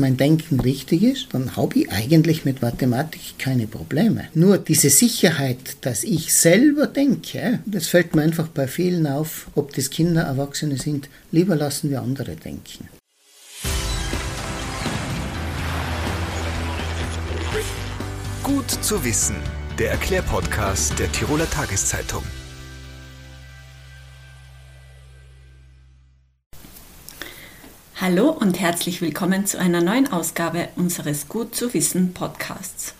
mein Denken richtig ist, dann habe ich eigentlich mit Mathematik keine Probleme. Nur diese Sicherheit, dass ich selber denke, das fällt mir einfach bei vielen auf, ob das Kinder, Erwachsene sind, lieber lassen wir andere denken. Gut zu wissen, der Erklärpodcast der Tiroler Tageszeitung. Hallo und herzlich willkommen zu einer neuen Ausgabe unseres Gut zu wissen Podcasts.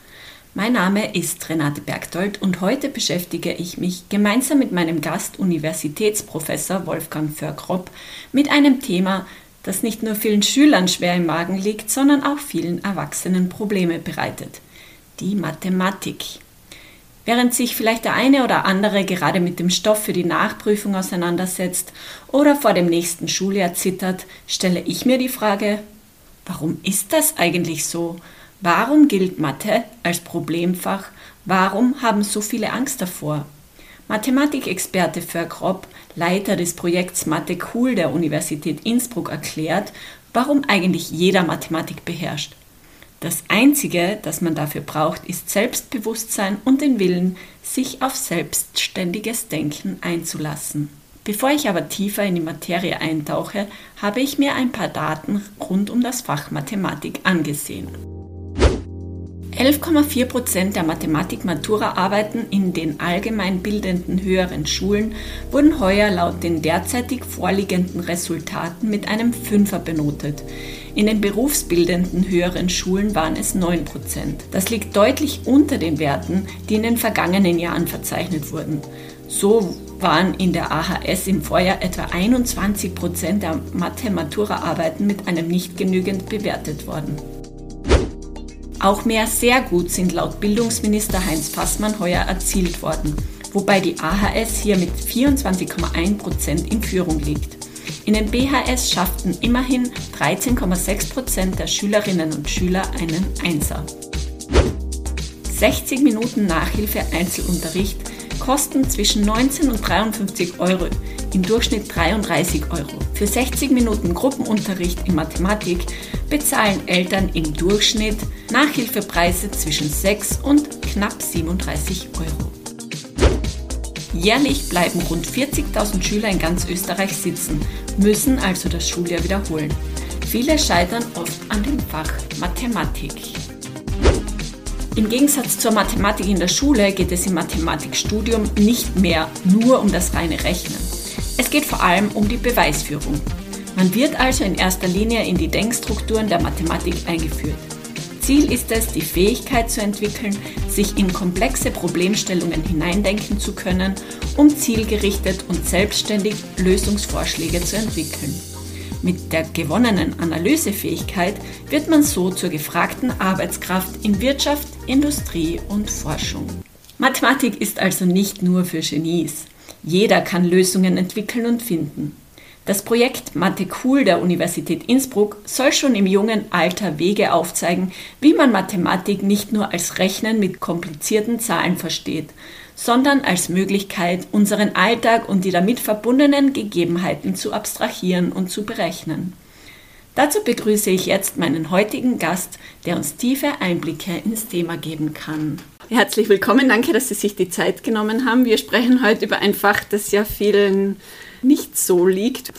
Mein Name ist Renate Bergdold und heute beschäftige ich mich gemeinsam mit meinem Gast Universitätsprofessor Wolfgang Förkrop mit einem Thema, das nicht nur vielen Schülern schwer im Magen liegt, sondern auch vielen Erwachsenen Probleme bereitet. Die Mathematik. Während sich vielleicht der eine oder andere gerade mit dem Stoff für die Nachprüfung auseinandersetzt oder vor dem nächsten Schuljahr zittert, stelle ich mir die Frage, warum ist das eigentlich so? Warum gilt Mathe als Problemfach? Warum haben so viele Angst davor? Mathematikexperte Förkrop, Leiter des Projekts Mathe Cool der Universität Innsbruck, erklärt, warum eigentlich jeder Mathematik beherrscht. Das Einzige, das man dafür braucht, ist Selbstbewusstsein und den Willen, sich auf selbstständiges Denken einzulassen. Bevor ich aber tiefer in die Materie eintauche, habe ich mir ein paar Daten rund um das Fach Mathematik angesehen. 11,4 Prozent der Mathematik-Matura-Arbeiten in den allgemein bildenden höheren Schulen wurden heuer laut den derzeitig vorliegenden Resultaten mit einem Fünfer benotet. In den berufsbildenden höheren Schulen waren es 9 Prozent. Das liegt deutlich unter den Werten, die in den vergangenen Jahren verzeichnet wurden. So waren in der AHS im Vorjahr etwa 21 Prozent der Mathe-Matura-Arbeiten mit einem nicht genügend bewertet worden. Auch mehr sehr gut sind laut Bildungsminister Heinz Fassmann heuer erzielt worden, wobei die AHS hier mit 24,1 Prozent in Führung liegt. In den BHS schafften immerhin 13,6 Prozent der Schülerinnen und Schüler einen Einser. 60 Minuten Nachhilfe Einzelunterricht kosten zwischen 19 und 53 Euro, im Durchschnitt 33 Euro. Für 60 Minuten Gruppenunterricht in Mathematik bezahlen Eltern im Durchschnitt Nachhilfepreise zwischen 6 und knapp 37 Euro. Jährlich bleiben rund 40.000 Schüler in ganz Österreich sitzen, müssen also das Schuljahr wiederholen. Viele scheitern oft an dem Fach Mathematik. Im Gegensatz zur Mathematik in der Schule geht es im Mathematikstudium nicht mehr nur um das reine Rechnen. Es geht vor allem um die Beweisführung. Man wird also in erster Linie in die Denkstrukturen der Mathematik eingeführt. Ziel ist es, die Fähigkeit zu entwickeln, sich in komplexe Problemstellungen hineindenken zu können, um zielgerichtet und selbstständig Lösungsvorschläge zu entwickeln. Mit der gewonnenen Analysefähigkeit wird man so zur gefragten Arbeitskraft in Wirtschaft, Industrie und Forschung. Mathematik ist also nicht nur für Genies. Jeder kann Lösungen entwickeln und finden. Das Projekt Mathe Cool der Universität Innsbruck soll schon im jungen Alter Wege aufzeigen, wie man Mathematik nicht nur als Rechnen mit komplizierten Zahlen versteht, sondern als Möglichkeit, unseren Alltag und die damit verbundenen Gegebenheiten zu abstrahieren und zu berechnen. Dazu begrüße ich jetzt meinen heutigen Gast, der uns tiefe Einblicke ins Thema geben kann. Herzlich willkommen, danke, dass Sie sich die Zeit genommen haben. Wir sprechen heute über ein Fach, das ja vielen nicht so liegt.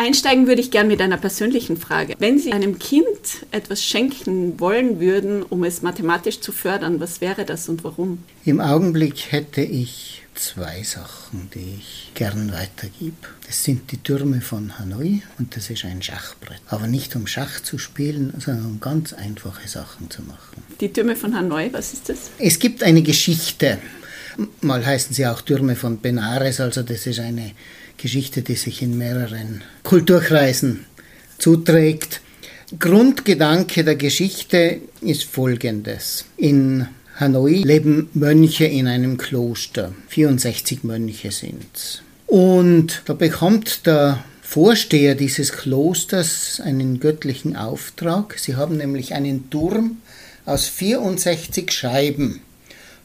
Einsteigen würde ich gern mit einer persönlichen Frage. Wenn Sie einem Kind etwas schenken wollen würden, um es mathematisch zu fördern, was wäre das und warum? Im Augenblick hätte ich zwei Sachen, die ich gern weitergebe. Das sind die Türme von Hanoi und das ist ein Schachbrett. Aber nicht um Schach zu spielen, sondern um ganz einfache Sachen zu machen. Die Türme von Hanoi, was ist das? Es gibt eine Geschichte. Mal heißen sie auch Türme von Benares, also das ist eine Geschichte, die sich in mehreren Kulturkreisen zuträgt. Grundgedanke der Geschichte ist folgendes. In Hanoi leben Mönche in einem Kloster. 64 Mönche sind es. Und da bekommt der Vorsteher dieses Klosters einen göttlichen Auftrag. Sie haben nämlich einen Turm aus 64 Scheiben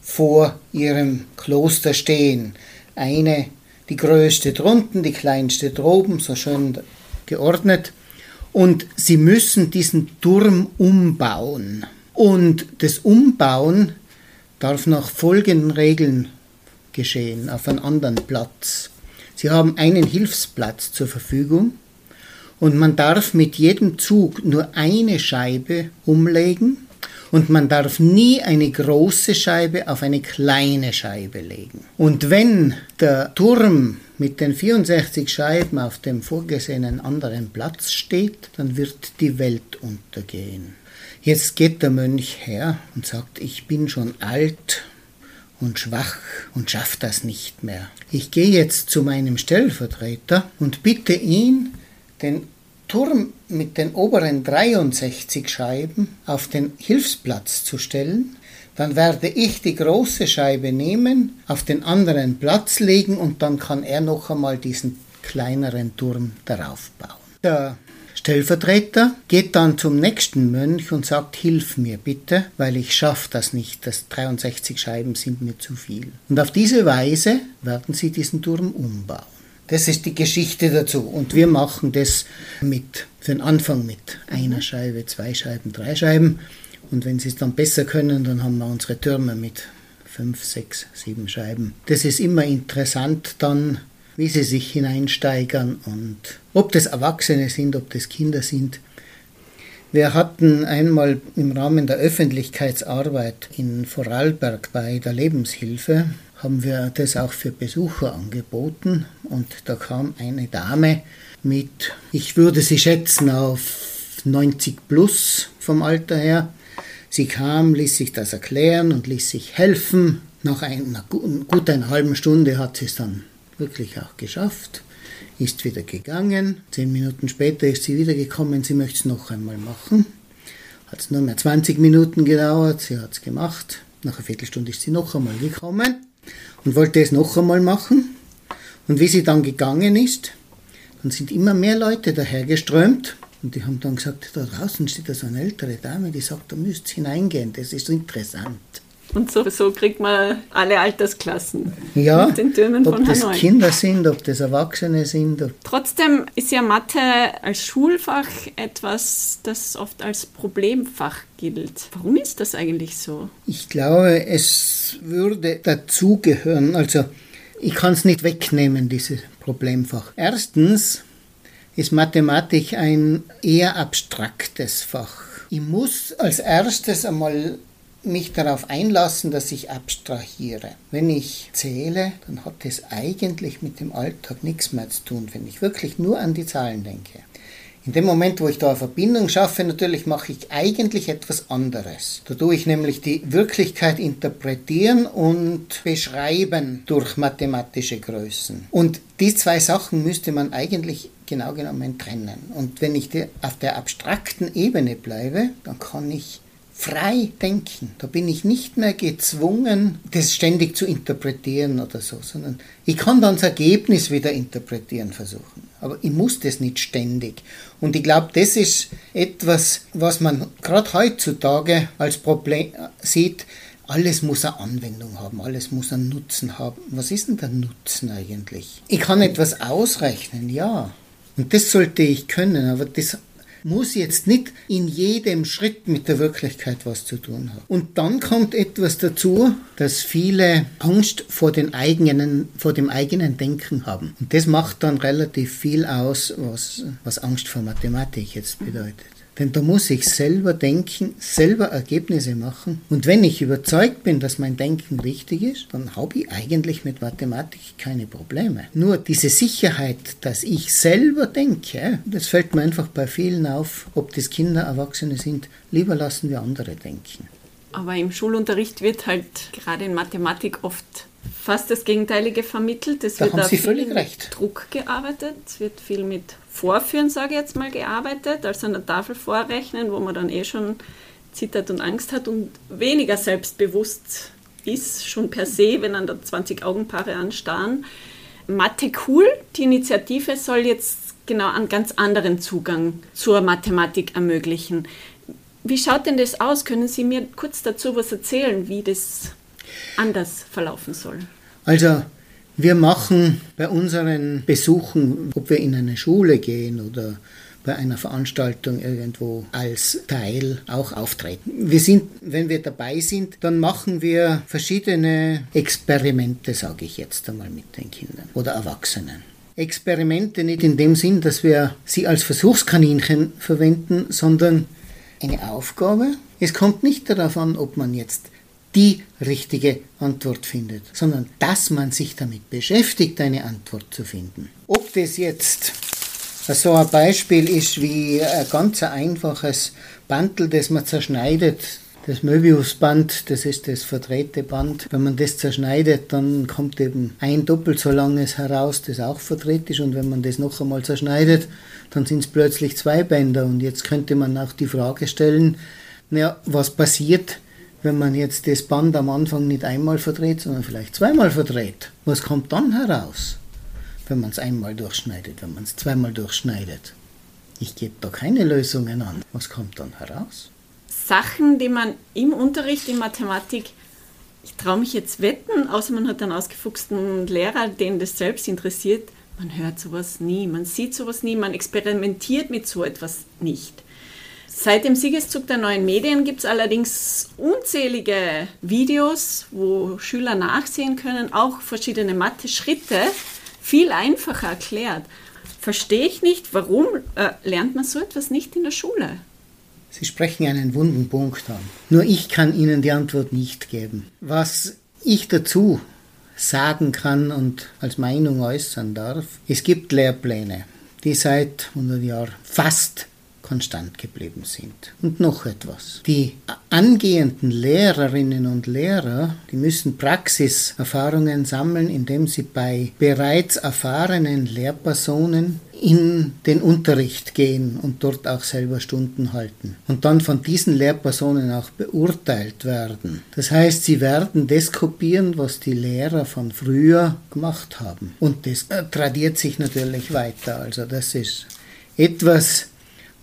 vor ihrem Kloster stehen. Eine die größte drunten, die kleinste droben, so schön geordnet. Und sie müssen diesen Turm umbauen. Und das Umbauen darf nach folgenden Regeln geschehen, auf einem anderen Platz. Sie haben einen Hilfsplatz zur Verfügung und man darf mit jedem Zug nur eine Scheibe umlegen und man darf nie eine große Scheibe auf eine kleine Scheibe legen. Und wenn der Turm mit den 64 Scheiben auf dem vorgesehenen anderen Platz steht, dann wird die Welt untergehen. Jetzt geht der Mönch her und sagt, ich bin schon alt und schwach und schaffe das nicht mehr. Ich gehe jetzt zu meinem Stellvertreter und bitte ihn, den Turm mit den oberen 63 Scheiben auf den Hilfsplatz zu stellen, dann werde ich die große Scheibe nehmen, auf den anderen Platz legen und dann kann er noch einmal diesen kleineren Turm darauf bauen. Der Stellvertreter geht dann zum nächsten Mönch und sagt, hilf mir bitte, weil ich schaffe das nicht, das 63 Scheiben sind mir zu viel. Und auf diese Weise werden sie diesen Turm umbauen. Das ist die Geschichte dazu. Und wir machen das mit, für den Anfang mit einer Scheibe, zwei Scheiben, drei Scheiben. Und wenn sie es dann besser können, dann haben wir unsere Türme mit fünf, sechs, sieben Scheiben. Das ist immer interessant dann, wie sie sich hineinsteigern und ob das Erwachsene sind, ob das Kinder sind. Wir hatten einmal im Rahmen der Öffentlichkeitsarbeit in Vorarlberg bei der Lebenshilfe haben wir das auch für Besucher angeboten und da kam eine Dame mit, ich würde sie schätzen auf 90 plus vom Alter her. Sie kam, ließ sich das erklären und ließ sich helfen. Nach einer gut einer halben Stunde hat sie es dann wirklich auch geschafft, ist wieder gegangen. Zehn Minuten später ist sie wieder gekommen, sie möchte es noch einmal machen. Hat es nur mehr 20 Minuten gedauert, sie hat es gemacht. Nach einer Viertelstunde ist sie noch einmal gekommen und wollte es noch einmal machen. Und wie sie dann gegangen ist, dann sind immer mehr Leute dahergeströmt und die haben dann gesagt, da draußen steht da so eine ältere Dame, die sagt, da müsst hineingehen, das ist interessant. Und so, so kriegt man alle Altersklassen ja, mit den Türmen ob von das Hanoi. Kinder sind, ob das Erwachsene sind. Trotzdem ist ja Mathe als Schulfach etwas, das oft als Problemfach gilt. Warum ist das eigentlich so? Ich glaube, es würde dazugehören. Also ich kann es nicht wegnehmen, dieses Problemfach. Erstens ist Mathematik ein eher abstraktes Fach. Ich muss als erstes einmal mich darauf einlassen, dass ich abstrahiere. Wenn ich zähle, dann hat es eigentlich mit dem Alltag nichts mehr zu tun, wenn ich wirklich nur an die Zahlen denke. In dem Moment, wo ich da eine Verbindung schaffe, natürlich mache ich eigentlich etwas anderes. Da tue ich nämlich die Wirklichkeit interpretieren und beschreiben durch mathematische Größen. Und die zwei Sachen müsste man eigentlich genau genommen trennen. Und wenn ich auf der abstrakten Ebene bleibe, dann kann ich frei denken. Da bin ich nicht mehr gezwungen, das ständig zu interpretieren oder so, sondern ich kann dann das Ergebnis wieder interpretieren versuchen. Aber ich muss das nicht ständig. Und ich glaube, das ist etwas, was man gerade heutzutage als Problem sieht. Alles muss eine Anwendung haben, alles muss einen Nutzen haben. Was ist denn der Nutzen eigentlich? Ich kann etwas ausrechnen, ja. Und das sollte ich können, aber das muss jetzt nicht in jedem Schritt mit der Wirklichkeit was zu tun haben. Und dann kommt etwas dazu, dass viele Angst vor, den eigenen, vor dem eigenen Denken haben. Und das macht dann relativ viel aus, was, was Angst vor Mathematik jetzt bedeutet. Denn da muss ich selber denken, selber Ergebnisse machen. Und wenn ich überzeugt bin, dass mein Denken richtig ist, dann habe ich eigentlich mit Mathematik keine Probleme. Nur diese Sicherheit, dass ich selber denke, das fällt mir einfach bei vielen auf, ob das Kinder, Erwachsene sind, lieber lassen wir andere denken. Aber im Schulunterricht wird halt gerade in Mathematik oft fast das Gegenteilige vermittelt. Es da wird haben Sie völlig recht. Druck gearbeitet, es wird viel mit Vorführen, sage ich jetzt mal, gearbeitet, also an der Tafel vorrechnen, wo man dann eh schon zittert und Angst hat und weniger selbstbewusst ist, schon per se, wenn dann da 20 Augenpaare anstarren. Mathe cool, die Initiative soll jetzt genau einen ganz anderen Zugang zur Mathematik ermöglichen. Wie schaut denn das aus? Können Sie mir kurz dazu was erzählen, wie das anders verlaufen soll? Also wir machen bei unseren Besuchen, ob wir in eine Schule gehen oder bei einer Veranstaltung irgendwo als Teil auch auftreten. Wir sind, wenn wir dabei sind, dann machen wir verschiedene Experimente, sage ich jetzt einmal mit den Kindern oder Erwachsenen. Experimente nicht in dem Sinn, dass wir sie als Versuchskaninchen verwenden, sondern eine Aufgabe. Es kommt nicht darauf an, ob man jetzt die richtige Antwort findet, sondern dass man sich damit beschäftigt, eine Antwort zu finden. Ob das jetzt so ein Beispiel ist wie ein ganz einfaches Bandel, das man zerschneidet. Das Möbiusband, das ist das verdrehte Band. Wenn man das zerschneidet, dann kommt eben ein doppelt so langes heraus, das auch verdreht ist. Und wenn man das noch einmal zerschneidet, dann sind es plötzlich zwei Bänder. Und jetzt könnte man auch die Frage stellen, naja, was passiert, wenn man jetzt das Band am Anfang nicht einmal verdreht, sondern vielleicht zweimal verdreht? Was kommt dann heraus? wenn man es einmal durchschneidet, wenn man es zweimal durchschneidet. Ich gebe da keine Lösungen an. Was kommt dann heraus? Sachen, die man im Unterricht in Mathematik, ich traue mich jetzt wetten, außer man hat einen ausgefuchsten Lehrer, den das selbst interessiert, man hört sowas nie, man sieht sowas nie, man experimentiert mit so etwas nicht. Seit dem Siegeszug der neuen Medien gibt es allerdings unzählige Videos, wo Schüler nachsehen können, auch verschiedene Mathe-Schritte, viel einfacher erklärt. Verstehe ich nicht, warum äh, lernt man so etwas nicht in der Schule? Sie sprechen einen wunden Punkt an. Nur ich kann Ihnen die Antwort nicht geben. Was ich dazu sagen kann und als Meinung äußern darf, es gibt Lehrpläne, die seit 100 Jahren fast konstant geblieben sind. Und noch etwas. Die angehenden Lehrerinnen und Lehrer, die müssen Praxiserfahrungen sammeln, indem sie bei bereits erfahrenen Lehrpersonen in den Unterricht gehen und dort auch selber Stunden halten und dann von diesen Lehrpersonen auch beurteilt werden. Das heißt, sie werden das kopieren, was die Lehrer von früher gemacht haben. Und das äh, tradiert sich natürlich weiter. Also das ist etwas,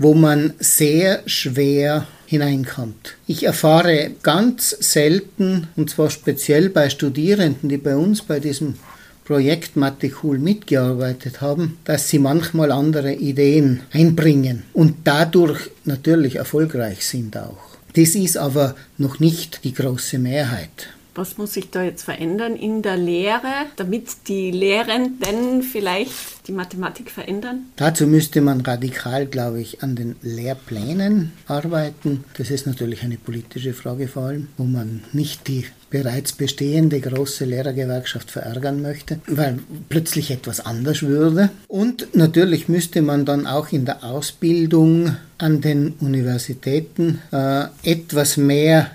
wo man sehr schwer hineinkommt. Ich erfahre ganz selten, und zwar speziell bei Studierenden, die bei uns bei diesem Projekt Cool mitgearbeitet haben, dass sie manchmal andere Ideen einbringen und dadurch natürlich erfolgreich sind auch. Das ist aber noch nicht die große Mehrheit. Was muss sich da jetzt verändern in der Lehre, damit die Lehrenden vielleicht die Mathematik verändern? Dazu müsste man radikal, glaube ich, an den Lehrplänen arbeiten. Das ist natürlich eine politische Frage vor allem, wo man nicht die bereits bestehende große Lehrergewerkschaft verärgern möchte, weil plötzlich etwas anders würde. Und natürlich müsste man dann auch in der Ausbildung an den Universitäten äh, etwas mehr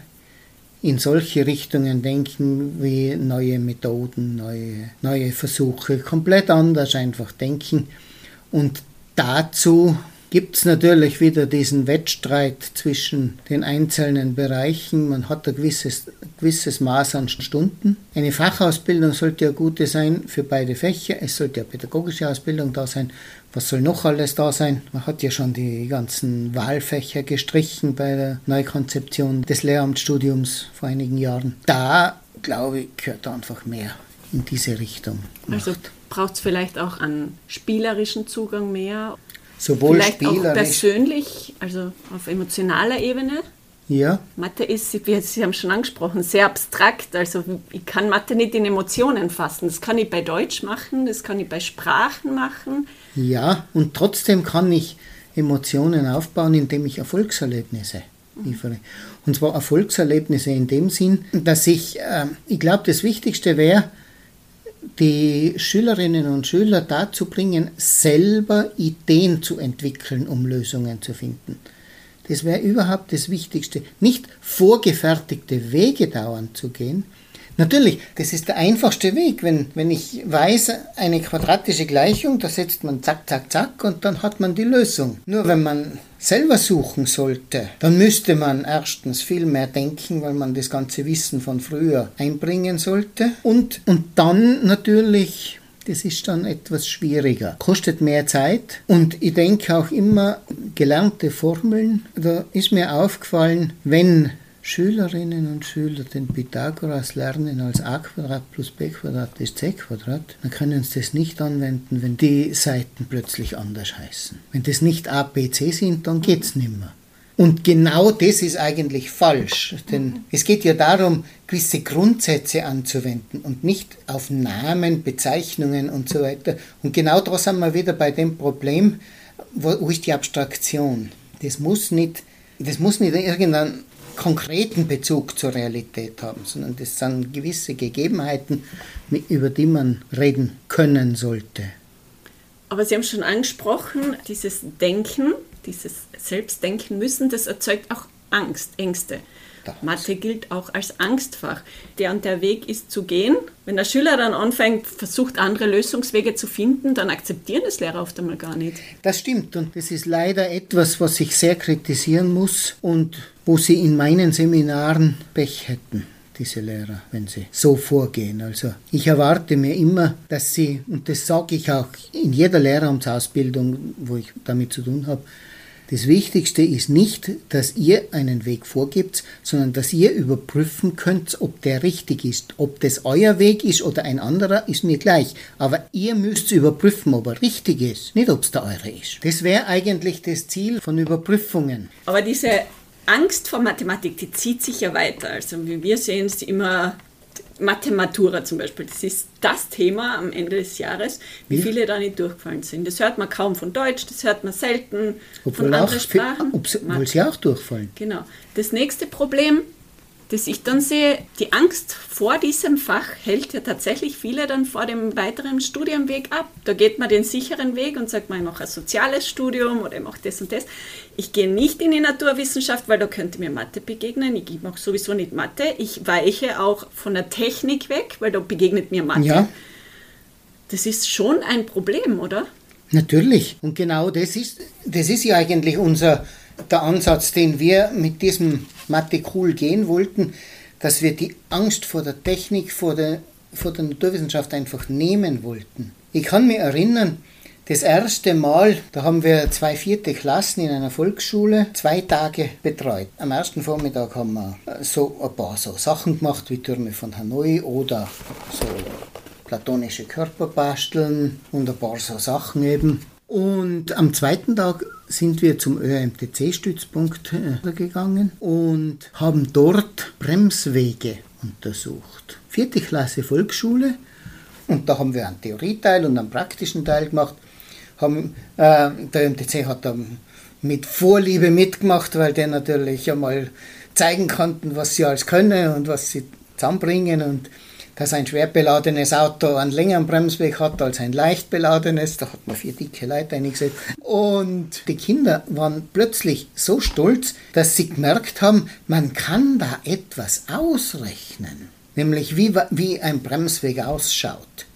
in solche Richtungen denken wie neue Methoden, neue, neue Versuche, komplett anders einfach denken. Und dazu gibt es natürlich wieder diesen Wettstreit zwischen den einzelnen Bereichen. Man hat ein gewisses, gewisses Maß an Stunden. Eine Fachausbildung sollte ja gute sein für beide Fächer. Es sollte ja pädagogische Ausbildung da sein. Was soll noch alles da sein? Man hat ja schon die ganzen Wahlfächer gestrichen bei der Neukonzeption des Lehramtsstudiums vor einigen Jahren. Da, glaube ich, gehört einfach mehr in diese Richtung. Also braucht es vielleicht auch einen spielerischen Zugang mehr? Sowohl Vielleicht spielerisch. auch persönlich, also auf emotionaler Ebene. Ja. Mathe ist, wie Sie haben schon angesprochen, sehr abstrakt. Also ich kann Mathe nicht in Emotionen fassen. Das kann ich bei Deutsch machen, das kann ich bei Sprachen machen. Ja, und trotzdem kann ich Emotionen aufbauen, indem ich Erfolgserlebnisse liefere. Und zwar Erfolgserlebnisse in dem Sinn, dass ich, äh, ich glaube, das Wichtigste wäre, die Schülerinnen und Schüler dazu bringen, selber Ideen zu entwickeln, um Lösungen zu finden. Das wäre überhaupt das Wichtigste. Nicht vorgefertigte Wege dauernd zu gehen. Natürlich, das ist der einfachste Weg. Wenn, wenn ich weiß, eine quadratische Gleichung, da setzt man zack, zack, zack und dann hat man die Lösung. Nur wenn man selber suchen sollte, dann müsste man erstens viel mehr denken, weil man das ganze Wissen von früher einbringen sollte. Und, und dann natürlich, das ist dann etwas schwieriger, kostet mehr Zeit. Und ich denke auch immer, gelernte Formeln, da ist mir aufgefallen, wenn Schülerinnen und Schüler den Pythagoras lernen als a plus b ist c dann können sie das nicht anwenden, wenn die Seiten plötzlich anders heißen. Wenn das nicht a, b, c sind, dann geht es nicht mehr. Und genau das ist eigentlich falsch, denn es geht ja darum, gewisse Grundsätze anzuwenden und nicht auf Namen, Bezeichnungen und so weiter. Und genau da sind wir wieder bei dem Problem, wo, wo ist die Abstraktion? Das muss nicht, das muss nicht irgendeinen konkreten Bezug zur Realität haben, sondern das sind gewisse Gegebenheiten, über die man reden können sollte. Aber Sie haben schon angesprochen, dieses Denken, dieses Selbstdenken müssen, das erzeugt auch Angst, Ängste. Mathe gilt auch als Angstfach. Der und der Weg ist zu gehen. Wenn der Schüler dann anfängt, versucht, andere Lösungswege zu finden, dann akzeptieren das Lehrer oft einmal gar nicht. Das stimmt und das ist leider etwas, was ich sehr kritisieren muss und wo sie in meinen Seminaren Pech hätten diese Lehrer, wenn sie so vorgehen. Also ich erwarte mir immer, dass sie, und das sage ich auch in jeder Lehramtsausbildung, wo ich damit zu tun habe, das Wichtigste ist nicht, dass ihr einen Weg vorgibt, sondern dass ihr überprüfen könnt, ob der richtig ist. Ob das euer Weg ist oder ein anderer, ist mir gleich. Aber ihr müsst überprüfen, ob er richtig ist, nicht ob es der eure ist. Das wäre eigentlich das Ziel von Überprüfungen. Aber diese Angst vor Mathematik, die zieht sich ja weiter. Also wie wir sehen es immer Mathematura zum Beispiel, das ist das Thema am Ende des Jahres, wie viele da nicht durchgefallen sind. Das hört man kaum von Deutsch, das hört man selten Obwohl von anderen Sprachen. Obwohl sie auch durchfallen. Genau. Das nächste Problem das ich dann sehe, die Angst vor diesem Fach hält ja tatsächlich viele dann vor dem weiteren Studienweg ab. Da geht man den sicheren Weg und sagt, man mache ein soziales Studium oder ich mache das und das. Ich gehe nicht in die Naturwissenschaft, weil da könnte mir Mathe begegnen. Ich mache sowieso nicht Mathe. Ich weiche auch von der Technik weg, weil da begegnet mir Mathe. Ja. Das ist schon ein Problem, oder? Natürlich. Und genau das ist, das ist ja eigentlich unser, der Ansatz, den wir mit diesem cool gehen wollten, dass wir die Angst vor der Technik, vor der, vor der Naturwissenschaft einfach nehmen wollten. Ich kann mich erinnern, das erste Mal, da haben wir zwei vierte Klassen in einer Volksschule zwei Tage betreut. Am ersten Vormittag haben wir so ein paar so Sachen gemacht wie Türme von Hanoi oder so platonische Körper basteln und ein paar so Sachen eben. Und am zweiten Tag sind wir zum ÖMTC-Stützpunkt äh, gegangen und haben dort Bremswege untersucht. Vierte Klasse Volksschule und da haben wir einen Theorieteil und einen praktischen Teil gemacht. Haben, äh, der ÖMTC hat dann mit Vorliebe mitgemacht, weil der natürlich einmal zeigen konnten, was sie alles können und was sie zusammenbringen und dass ein schwer beladenes Auto einen längeren Bremsweg hat als ein leicht beladenes. Da hat man vier dicke Leute eingesetzt. Und die Kinder waren plötzlich so stolz, dass sie gemerkt haben, man kann da etwas ausrechnen. Nämlich wie, wie ein Bremsweg ausschaut.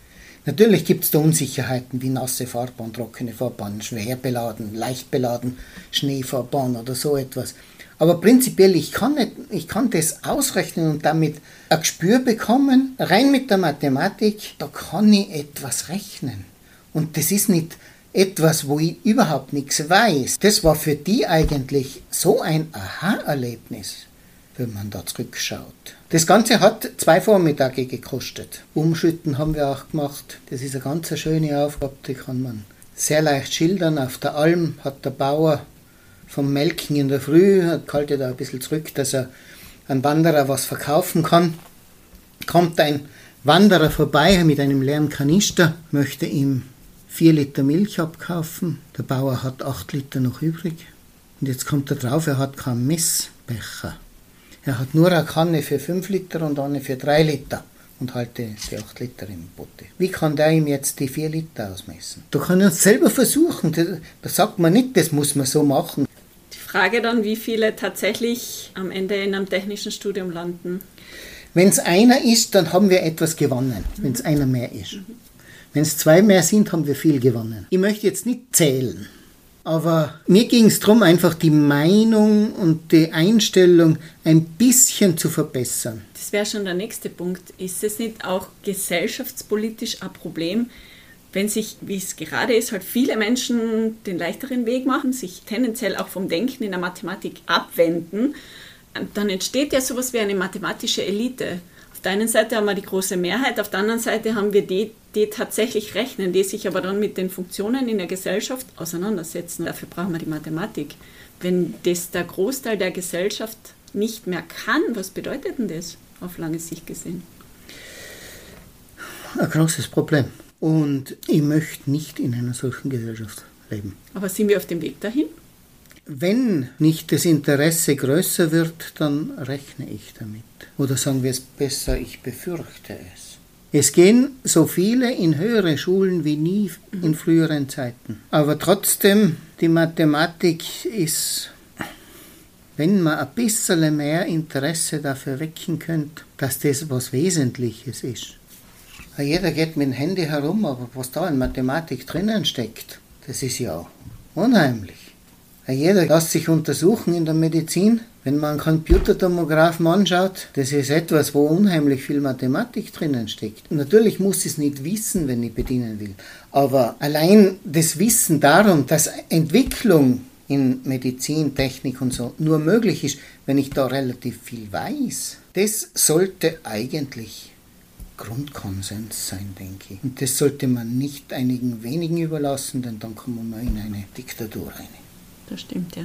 Natürlich gibt es da Unsicherheiten wie nasse Fahrbahn, trockene Fahrbahn, schwer beladen, leicht beladen, Schneefahrbahn oder so etwas. Aber prinzipiell, ich kann, nicht, ich kann das ausrechnen und damit ein Gespür bekommen. Rein mit der Mathematik, da kann ich etwas rechnen. Und das ist nicht etwas, wo ich überhaupt nichts weiß. Das war für die eigentlich so ein Aha-Erlebnis, wenn man da zurückschaut. Das Ganze hat zwei Vormittage gekostet. Umschütten haben wir auch gemacht. Das ist eine ganz schöne Aufgabe, die kann man sehr leicht schildern. Auf der Alm hat der Bauer vom Melken in der Früh, halte da ein bisschen zurück, dass er ein Wanderer was verkaufen kann. Kommt ein Wanderer vorbei mit einem leeren Kanister, möchte ihm vier Liter Milch abkaufen. Der Bauer hat acht Liter noch übrig. Und jetzt kommt er drauf, er hat keinen Messbecher. Er hat nur eine Kanne für fünf Liter und eine für drei Liter und halte die 8 Liter im Botte. Wie kann der ihm jetzt die 4 Liter ausmessen? Da kann er es selber versuchen. Da sagt man nicht, das muss man so machen. Frage dann, wie viele tatsächlich am Ende in einem technischen Studium landen. Wenn es einer ist, dann haben wir etwas gewonnen, mhm. wenn es einer mehr ist. Mhm. Wenn es zwei mehr sind, haben wir viel gewonnen. Ich möchte jetzt nicht zählen, aber mir ging es darum, einfach die Meinung und die Einstellung ein bisschen zu verbessern. Das wäre schon der nächste Punkt. Ist es nicht auch gesellschaftspolitisch ein Problem, wenn sich, wie es gerade ist, halt viele Menschen den leichteren Weg machen, sich tendenziell auch vom Denken in der Mathematik abwenden, dann entsteht ja sowas wie eine mathematische Elite. Auf der einen Seite haben wir die große Mehrheit, auf der anderen Seite haben wir die, die tatsächlich rechnen, die sich aber dann mit den Funktionen in der Gesellschaft auseinandersetzen. Dafür brauchen wir die Mathematik. Wenn das der Großteil der Gesellschaft nicht mehr kann, was bedeutet denn das auf lange Sicht gesehen? Ein großes Problem. Und ich möchte nicht in einer solchen Gesellschaft leben. Aber sind wir auf dem Weg dahin? Wenn nicht das Interesse größer wird, dann rechne ich damit. Oder sagen wir es besser, ich befürchte es. Es gehen so viele in höhere Schulen wie nie in früheren Zeiten. Aber trotzdem, die Mathematik ist, wenn man ein bisschen mehr Interesse dafür wecken könnte, dass das was Wesentliches ist. Jeder geht mit dem Handy herum, aber was da in Mathematik drinnen steckt, das ist ja unheimlich. Jeder lässt sich untersuchen in der Medizin. Wenn man einen Computertomographen anschaut, das ist etwas, wo unheimlich viel Mathematik drinnen steckt. Natürlich muss ich es nicht wissen, wenn ich bedienen will. Aber allein das Wissen darum, dass Entwicklung in Medizin, Technik und so nur möglich ist, wenn ich da relativ viel weiß, das sollte eigentlich Grundkonsens sein, denke ich. Und das sollte man nicht einigen wenigen überlassen, denn dann kommen wir in eine Diktatur rein das stimmt, ja.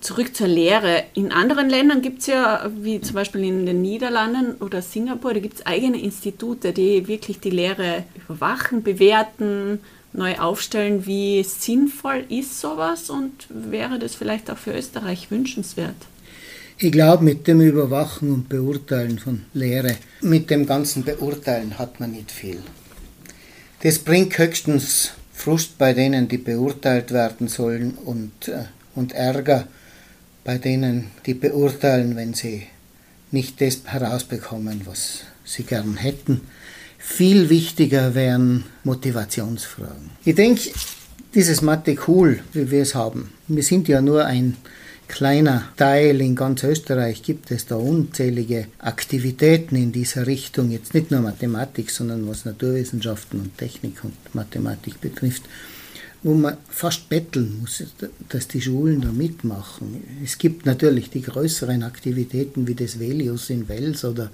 Zurück zur Lehre. In anderen Ländern gibt es ja, wie zum Beispiel in den Niederlanden oder Singapur, da gibt es eigene Institute, die wirklich die Lehre überwachen, bewerten, neu aufstellen. Wie sinnvoll ist sowas und wäre das vielleicht auch für Österreich wünschenswert? Ich glaube, mit dem Überwachen und Beurteilen von Lehre, mit dem ganzen Beurteilen hat man nicht viel. Das bringt höchstens Frust bei denen, die beurteilt werden sollen und, äh, und Ärger bei denen, die beurteilen, wenn sie nicht das herausbekommen, was sie gern hätten. Viel wichtiger wären Motivationsfragen. Ich denke, dieses Mathe cool, wie wir es haben. Wir sind ja nur ein kleiner Teil in ganz Österreich gibt es da unzählige Aktivitäten in dieser Richtung, jetzt nicht nur Mathematik, sondern was Naturwissenschaften und Technik und Mathematik betrifft, wo man fast betteln muss, dass die Schulen da mitmachen. Es gibt natürlich die größeren Aktivitäten wie das Velius in Wels oder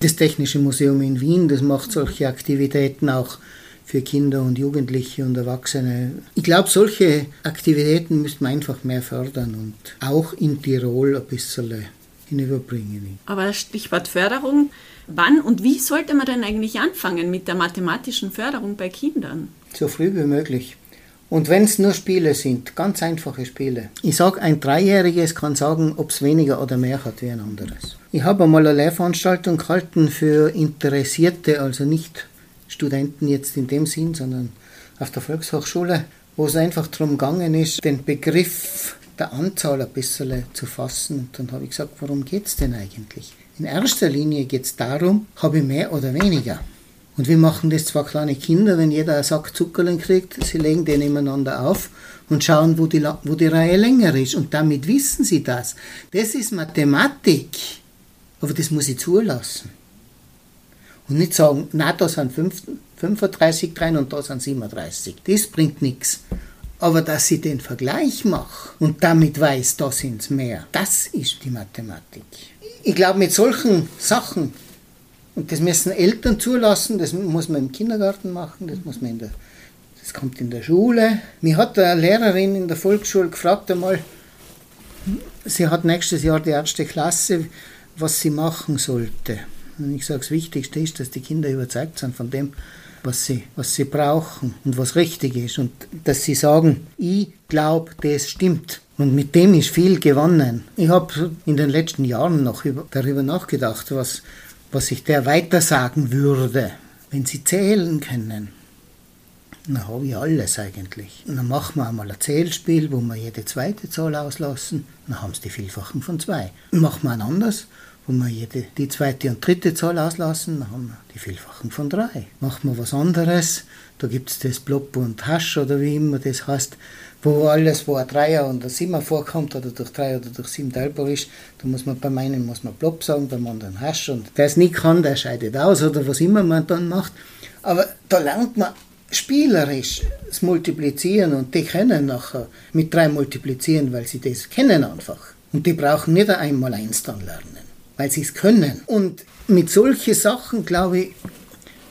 das Technische Museum in Wien, das macht solche Aktivitäten auch für Kinder und Jugendliche und Erwachsene. Ich glaube, solche Aktivitäten müsste man einfach mehr fördern und auch in Tirol ein bisschen hinüberbringen. Aber Stichwort Förderung, wann und wie sollte man denn eigentlich anfangen mit der mathematischen Förderung bei Kindern? So früh wie möglich. Und wenn es nur Spiele sind, ganz einfache Spiele. Ich sage, ein Dreijähriges kann sagen, ob es weniger oder mehr hat wie ein anderes. Ich habe einmal eine Lehrveranstaltung gehalten für Interessierte, also nicht Studenten jetzt in dem Sinn, sondern auf der Volkshochschule, wo es einfach darum gegangen ist, den Begriff der Anzahl ein bisschen zu fassen. Und dann habe ich gesagt, worum geht es denn eigentlich? In erster Linie geht es darum, habe ich mehr oder weniger. Und wir machen das zwar kleine Kinder, wenn jeder einen Sack Zuckerlen kriegt, sie legen den nebeneinander auf und schauen, wo die, wo die Reihe länger ist. Und damit wissen sie das. Das ist Mathematik. Aber das muss ich zulassen. Und nicht sagen, na, da sind 35 drin und da sind 37. Das bringt nichts. Aber dass ich den Vergleich mache und damit weiß, da sind es mehr, das ist die Mathematik. Ich glaube, mit solchen Sachen, und das müssen Eltern zulassen, das muss man im Kindergarten machen, das muss man in der, das kommt in der Schule. Mir hat eine Lehrerin in der Volksschule gefragt einmal, sie hat nächstes Jahr die erste Klasse, was sie machen sollte. Und ich sage, das Wichtigste ist, dass die Kinder überzeugt sind von dem, was sie, was sie brauchen und was richtig ist. Und dass sie sagen, ich glaube, das stimmt. Und mit dem ist viel gewonnen. Ich habe in den letzten Jahren noch über, darüber nachgedacht, was, was ich der weiter sagen würde, wenn sie zählen können. Dann habe ich alles eigentlich. Und dann machen wir einmal ein Zählspiel, wo wir jede zweite Zahl auslassen. Dann haben sie die Vielfachen von zwei. Dann machen wir ein anderes, wo wir jede, die zweite und dritte Zahl auslassen, dann haben wir die Vielfachen von drei. Machen wir was anderes, da gibt es das Blob und Hasch oder wie immer das heißt, wo alles, wo ein Dreier und ein Siebener vorkommt oder durch drei oder durch sieben teilbar ist, da muss man beim einen muss man Blob sagen, beim anderen Hasch und der es nicht kann, der scheidet aus oder was immer man dann macht. Aber da lernt man spielerisch das Multiplizieren und die können nachher mit drei multiplizieren, weil sie das kennen einfach. Und die brauchen nicht einmal eins dann lernen, weil sie es können. Und mit solchen Sachen, glaube ich,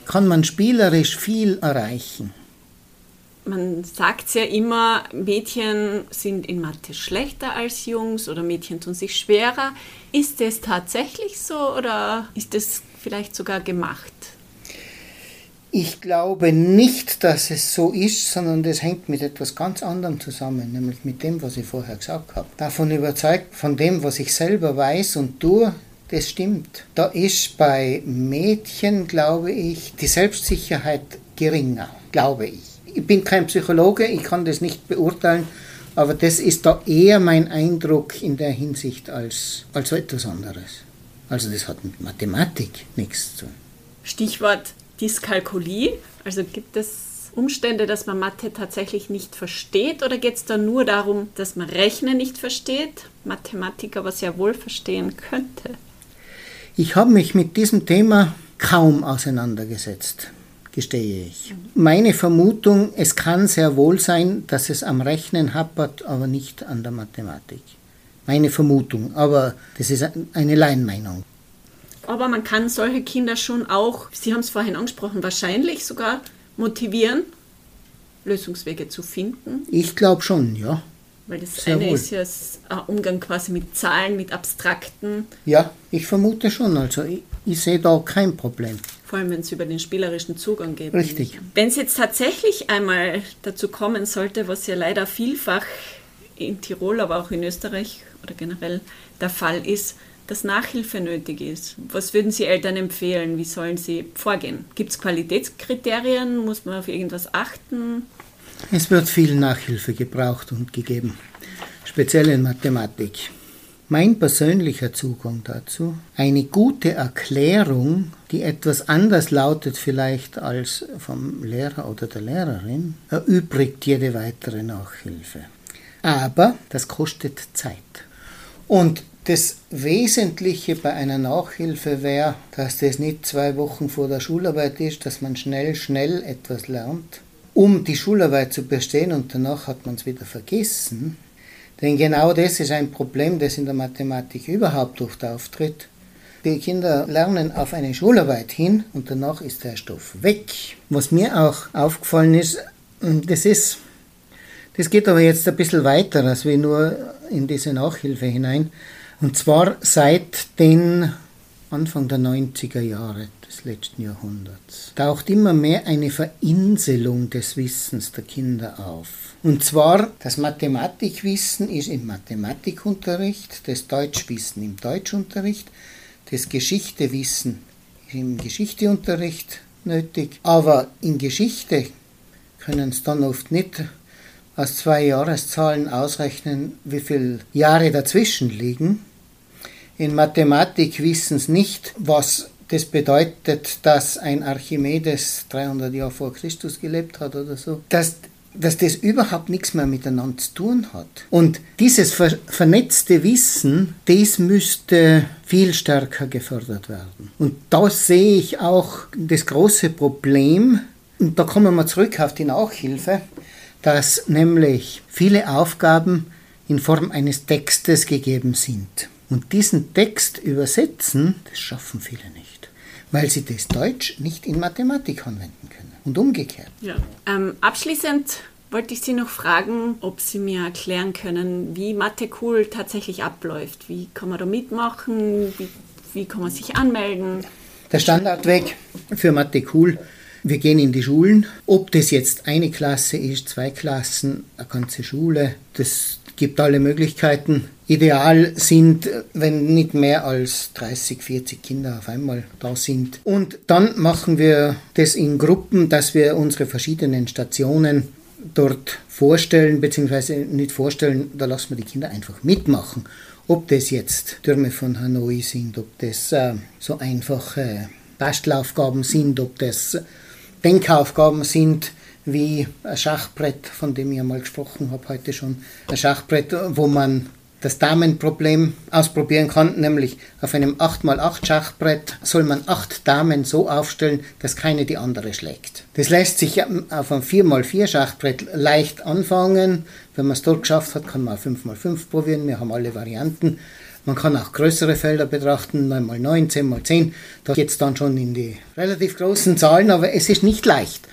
kann man spielerisch viel erreichen. Man sagt ja immer, Mädchen sind in Mathe schlechter als Jungs oder Mädchen tun sich schwerer. Ist das tatsächlich so oder ist das vielleicht sogar gemacht? Ich glaube nicht, dass es so ist, sondern das hängt mit etwas ganz anderem zusammen, nämlich mit dem, was ich vorher gesagt habe. Davon überzeugt, von dem, was ich selber weiß und tue, das stimmt. Da ist bei Mädchen, glaube ich, die Selbstsicherheit geringer, glaube ich. Ich bin kein Psychologe, ich kann das nicht beurteilen, aber das ist da eher mein Eindruck in der Hinsicht als, als etwas anderes. Also das hat mit Mathematik nichts zu tun. Stichwort Dyskalkulie. Also gibt es Umstände, dass man Mathe tatsächlich nicht versteht oder geht es da nur darum, dass man Rechnen nicht versteht, Mathematik aber sehr wohl verstehen könnte? Ich habe mich mit diesem Thema kaum auseinandergesetzt, gestehe ich. Meine Vermutung, es kann sehr wohl sein, dass es am Rechnen happert, aber nicht an der Mathematik. Meine Vermutung, aber das ist eine Laienmeinung. Aber man kann solche Kinder schon auch, Sie haben es vorhin angesprochen, wahrscheinlich sogar motivieren, Lösungswege zu finden. Ich glaube schon, ja. Weil das Sehr eine wohl. ist ja ein Umgang quasi mit Zahlen, mit abstrakten. Ja, ich vermute schon. Also ich, ich sehe da kein Problem. Vor allem, wenn es über den spielerischen Zugang geht. Richtig. Wenn es jetzt tatsächlich einmal dazu kommen sollte, was ja leider vielfach in Tirol, aber auch in Österreich oder generell der Fall ist, dass Nachhilfe nötig ist. Was würden Sie Eltern empfehlen? Wie sollen sie vorgehen? Gibt es Qualitätskriterien? Muss man auf irgendwas achten? Es wird viel Nachhilfe gebraucht und gegeben, speziell in Mathematik. Mein persönlicher Zugang dazu, eine gute Erklärung, die etwas anders lautet vielleicht als vom Lehrer oder der Lehrerin, erübrigt jede weitere Nachhilfe. Aber das kostet Zeit. Und das Wesentliche bei einer Nachhilfe wäre, dass das nicht zwei Wochen vor der Schularbeit ist, dass man schnell, schnell etwas lernt, um die Schularbeit zu bestehen und danach hat man es wieder vergessen. Denn genau das ist ein Problem, das in der Mathematik überhaupt oft auftritt. Die Kinder lernen auf eine Schularbeit hin und danach ist der Stoff weg. Was mir auch aufgefallen ist, das ist, das geht aber jetzt ein bisschen weiter als wir nur in diese Nachhilfe hinein. Und zwar seit den Anfang der 90er Jahre des letzten Jahrhunderts taucht immer mehr eine Verinselung des Wissens der Kinder auf. Und zwar, das Mathematikwissen ist im Mathematikunterricht, das Deutschwissen im Deutschunterricht, das Geschichtewissen im Geschichteunterricht nötig, aber in Geschichte können es dann oft nicht aus zwei Jahreszahlen ausrechnen, wie viele Jahre dazwischen liegen in Mathematik wissen nicht, was das bedeutet, dass ein Archimedes 300 Jahre vor Christus gelebt hat oder so. Dass, dass das überhaupt nichts mehr miteinander zu tun hat. Und dieses ver vernetzte Wissen, das müsste viel stärker gefördert werden. Und da sehe ich auch das große Problem, und da kommen wir zurück auf die Nachhilfe, dass nämlich viele Aufgaben in Form eines Textes gegeben sind. Und diesen Text übersetzen, das schaffen viele nicht, weil sie das Deutsch nicht in Mathematik anwenden können und umgekehrt. Ja. Ähm, abschließend wollte ich Sie noch fragen, ob Sie mir erklären können, wie Mathe Cool tatsächlich abläuft. Wie kann man da mitmachen? Wie, wie kann man sich anmelden? Der Standardweg für Mathe Cool wir gehen in die Schulen. Ob das jetzt eine Klasse ist, zwei Klassen, eine ganze Schule, das gibt alle Möglichkeiten. Ideal sind, wenn nicht mehr als 30, 40 Kinder auf einmal da sind. Und dann machen wir das in Gruppen, dass wir unsere verschiedenen Stationen dort vorstellen, beziehungsweise nicht vorstellen, da lassen wir die Kinder einfach mitmachen. Ob das jetzt Türme von Hanoi sind, ob das äh, so einfache Bastelaufgaben sind, ob das Denkaufgaben sind, wie ein Schachbrett, von dem ich einmal gesprochen habe heute schon. Ein Schachbrett, wo man das Damenproblem ausprobieren kann, nämlich auf einem 8x8 Schachbrett soll man acht Damen so aufstellen, dass keine die andere schlägt. Das lässt sich auf einem 4x4 Schachbrett leicht anfangen. Wenn man es dort geschafft hat, kann man auch 5x5 probieren. Wir haben alle Varianten. Man kann auch größere Felder betrachten, 9x9, 10x10. Da geht es dann schon in die relativ großen Zahlen, aber es ist nicht leicht.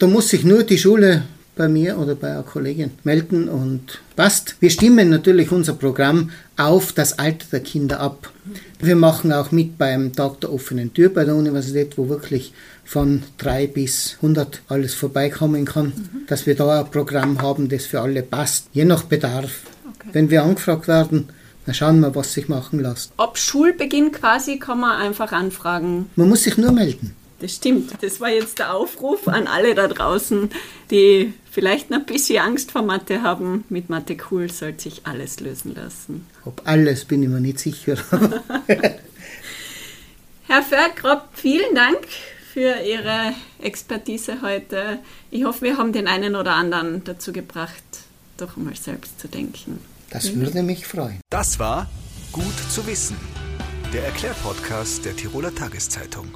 Da muss sich nur die Schule bei mir oder bei einer Kollegin melden und passt. Wir stimmen natürlich unser Programm auf das Alter der Kinder ab. Wir machen auch mit beim Tag der offenen Tür bei der Universität, wo wirklich von 3 bis 100 alles vorbeikommen kann, mhm. dass wir da ein Programm haben, das für alle passt, je nach Bedarf. Okay. Wenn wir angefragt werden, dann schauen wir, was sich machen lässt. Ab Schulbeginn quasi kann man einfach anfragen. Man muss sich nur melden. Das stimmt. Das war jetzt der Aufruf an alle da draußen, die vielleicht noch ein bisschen Angst vor Mathe haben. Mit Mathe cool sollte sich alles lösen lassen. Ob alles, bin ich mir nicht sicher. Herr Fergrop, vielen Dank für Ihre Expertise heute. Ich hoffe, wir haben den einen oder anderen dazu gebracht, doch mal selbst zu denken. Das würde mich freuen. Das war Gut zu wissen, der Erklärpodcast der Tiroler Tageszeitung.